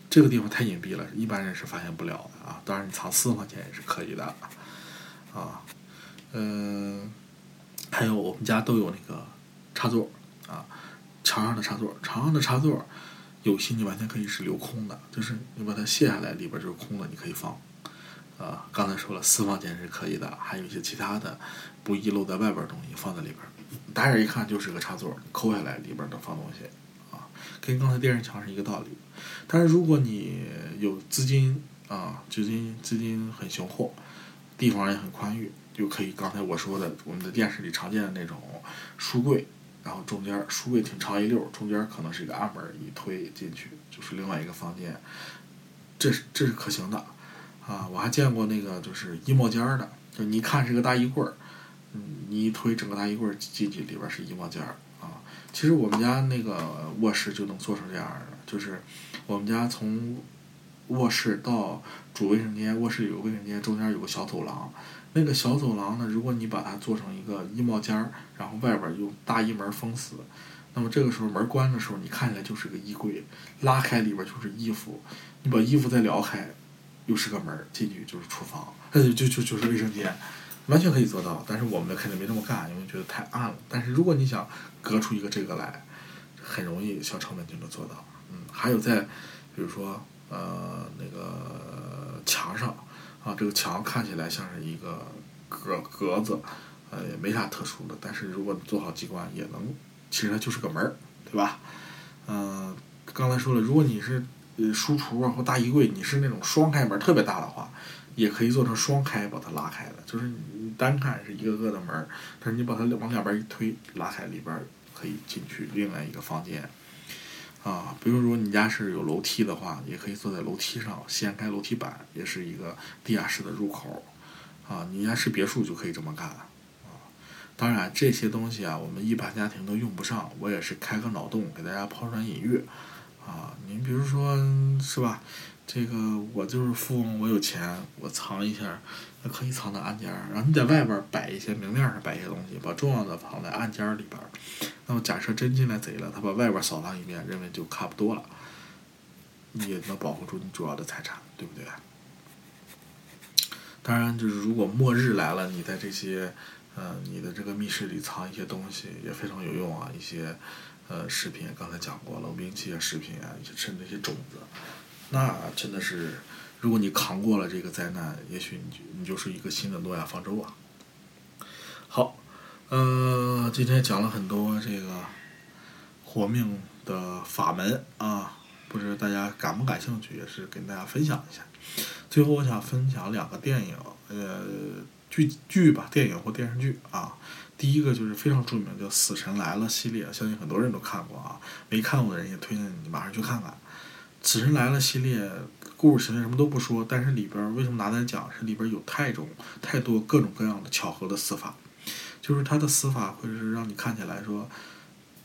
这个地方太隐蔽了，一般人是发现不了的。当然，你藏私房钱也是可以的，啊，嗯，还有我们家都有那个插座啊，墙上的插座，墙上的插座，有些你完全可以是留空的，就是你把它卸下来，里边就是空的，你可以放。啊，刚才说了，私房钱是可以的，还有一些其他的不遗漏在外边的东西放在里边，打眼一看就是个插座，抠下来里边能放东西，啊，跟刚才电视墙是一个道理。但是如果你有资金啊，资金资金很雄厚，地方也很宽裕，就可以刚才我说的我们的电视里常见的那种书柜然后中间书柜挺长一溜，中间可能是一个暗门，一推进去就是另外一个房间，这是这是可行的，啊，我还见过那个就是衣帽间儿的，就你看是个大衣柜，嗯，你一推整个大衣柜进去，里边是衣帽间儿啊。其实我们家那个卧室就能做成这样的，就是我们家从卧室到主卫生间，卧室有个卫生间，中间有个小走廊。那个小走廊呢，如果你把它做成一个衣帽间儿，然后外边用大衣门封死，那么这个时候门关的时候，你看起来就是个衣柜，拉开里边就是衣服，你把衣服再撩开，又是个门，进去就是厨房，呃，就就就是卫生间，完全可以做到。但是我们肯定没这么干，因为觉得太暗了。但是如果你想隔出一个这个来，很容易小成本就能做到。嗯，还有在比如说呃那个墙上。啊，这个墙看起来像是一个格格子，呃，也没啥特殊的。但是如果你做好机关，也能，其实它就是个门儿，对吧？嗯、刚才说了，如果你是呃书橱啊或大衣柜，你是那种双开门特别大的话，也可以做成双开，把它拉开的。就是你单看是一个个的门儿，但是你把它往两边一推，拉开里边可以进去另外一个房间。啊，比如说你家是有楼梯的话，也可以坐在楼梯上掀开楼梯板，也是一个地下室的入口。啊，你家是别墅就可以这么干。啊，当然这些东西啊，我们一般家庭都用不上，我也是开个脑洞给大家抛砖引玉。啊，您比如说是吧？这个我就是富翁，我有钱，我藏一下，可以藏在暗间儿。然后你在外边儿摆一些明面上摆一些东西，把重要的藏在暗间儿里边儿。那么假设真进来贼了，他把外边儿扫荡一遍，认为就差不多了，你也能保护住你主要的财产，对不对？当然，就是如果末日来了，你在这些，呃，你的这个密室里藏一些东西也非常有用啊，一些，呃，食品刚才讲过了，兵器啊、食品啊，一些甚至一些种子，那真的是，如果你扛过了这个灾难，也许你就你就是一个新的诺亚方舟啊。好，呃，今天讲了很多这个活命的法门啊，不知大家感不感兴趣，也是跟大家分享一下。最后，我想分享两个电影，呃，剧剧吧，电影或电视剧啊。第一个就是非常著名的叫《死神来了》系列，相信很多人都看过啊。没看过的人也推荐你马上去看看。《死神来了》系列故事情节什么都不说，但是里边为什么拿来讲？是里边有太种太多各种各样的巧合的死法，就是他的死法会是让你看起来说，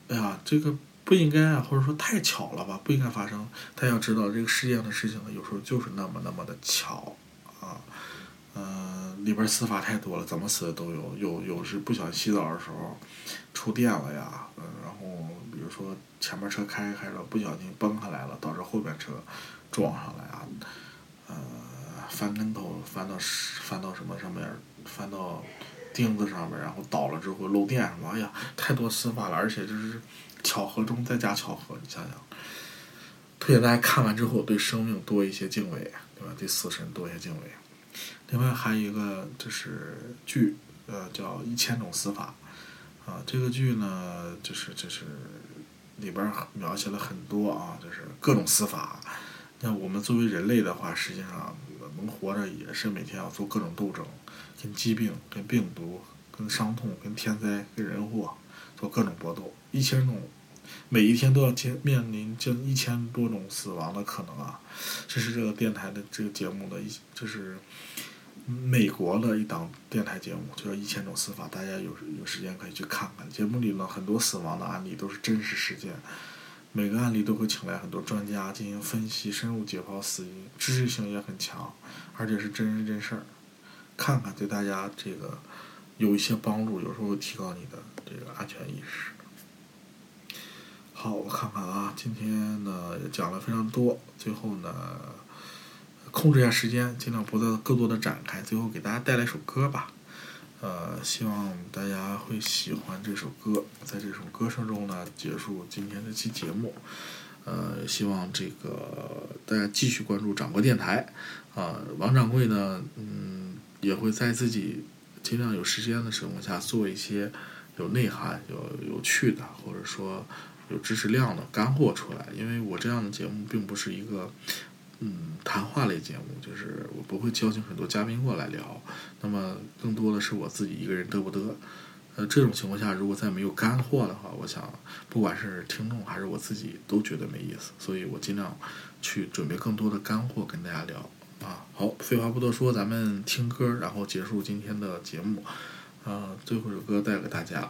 哎呀，这个不应该啊，或者说太巧了吧，不应该发生。他要知道，这个世界上的事情呢，有时候就是那么那么的巧啊。嗯、里边死法太多了，怎么死的都有。有有时不小心洗澡的时候触电了呀，嗯，然后比如说前面车开开着不小心崩下来了，导致后边车撞上来啊，呃，翻跟头翻到翻到什么上面，翻到钉子上面，然后倒了之后漏电什么，哎呀，太多死法了，而且就是巧合中再加巧合，你想想。推荐大家看完之后对生命多一些敬畏，对吧？对死神多一些敬畏。另外还有一个就是剧，呃，叫《一千种死法》，啊，这个剧呢，就是就是里边描写了很多啊，就是各种死法。那我们作为人类的话，实际上能活着也是每天要做各种斗争，跟疾病、跟病毒、跟伤痛、跟天灾、跟人祸做各种搏斗。一千种，每一天都要接面临近一千多种死亡的可能啊！这是这个电台的这个节目的一，就是美国的一档电台节目，就叫《一千种死法》，大家有有时间可以去看看。节目里呢，很多死亡的案例都是真实事件，每个案例都会请来很多专家进行分析，深入解剖死因，知识性也很强，而且是真人真事儿。看看对大家这个有一些帮助，有时候提高你的这个安全意识。好，我看看啊，今天呢讲了非常多，最后呢控制一下时间，尽量不再更多的展开，最后给大家带来一首歌吧。呃，希望大家会喜欢这首歌，在这首歌声中呢结束今天这期节目。呃，希望这个大家继续关注掌柜电台。啊、王掌柜呢，嗯，也会在自己尽量有时间的情况下做一些有内涵、有有趣的，或者说有知识量的干货出来。因为我这样的节目并不是一个嗯谈话类节目，就是我不会邀请很多嘉宾过来聊，那么更多的是我自己一个人嘚不嘚。呃，这种情况下，如果再没有干货的话，我想不管是听众还是我自己都觉得没意思，所以我尽量去准备更多的干货跟大家聊啊。好，废话不多说，咱们听歌，然后结束今天的节目。呃，最后一首歌带给大家，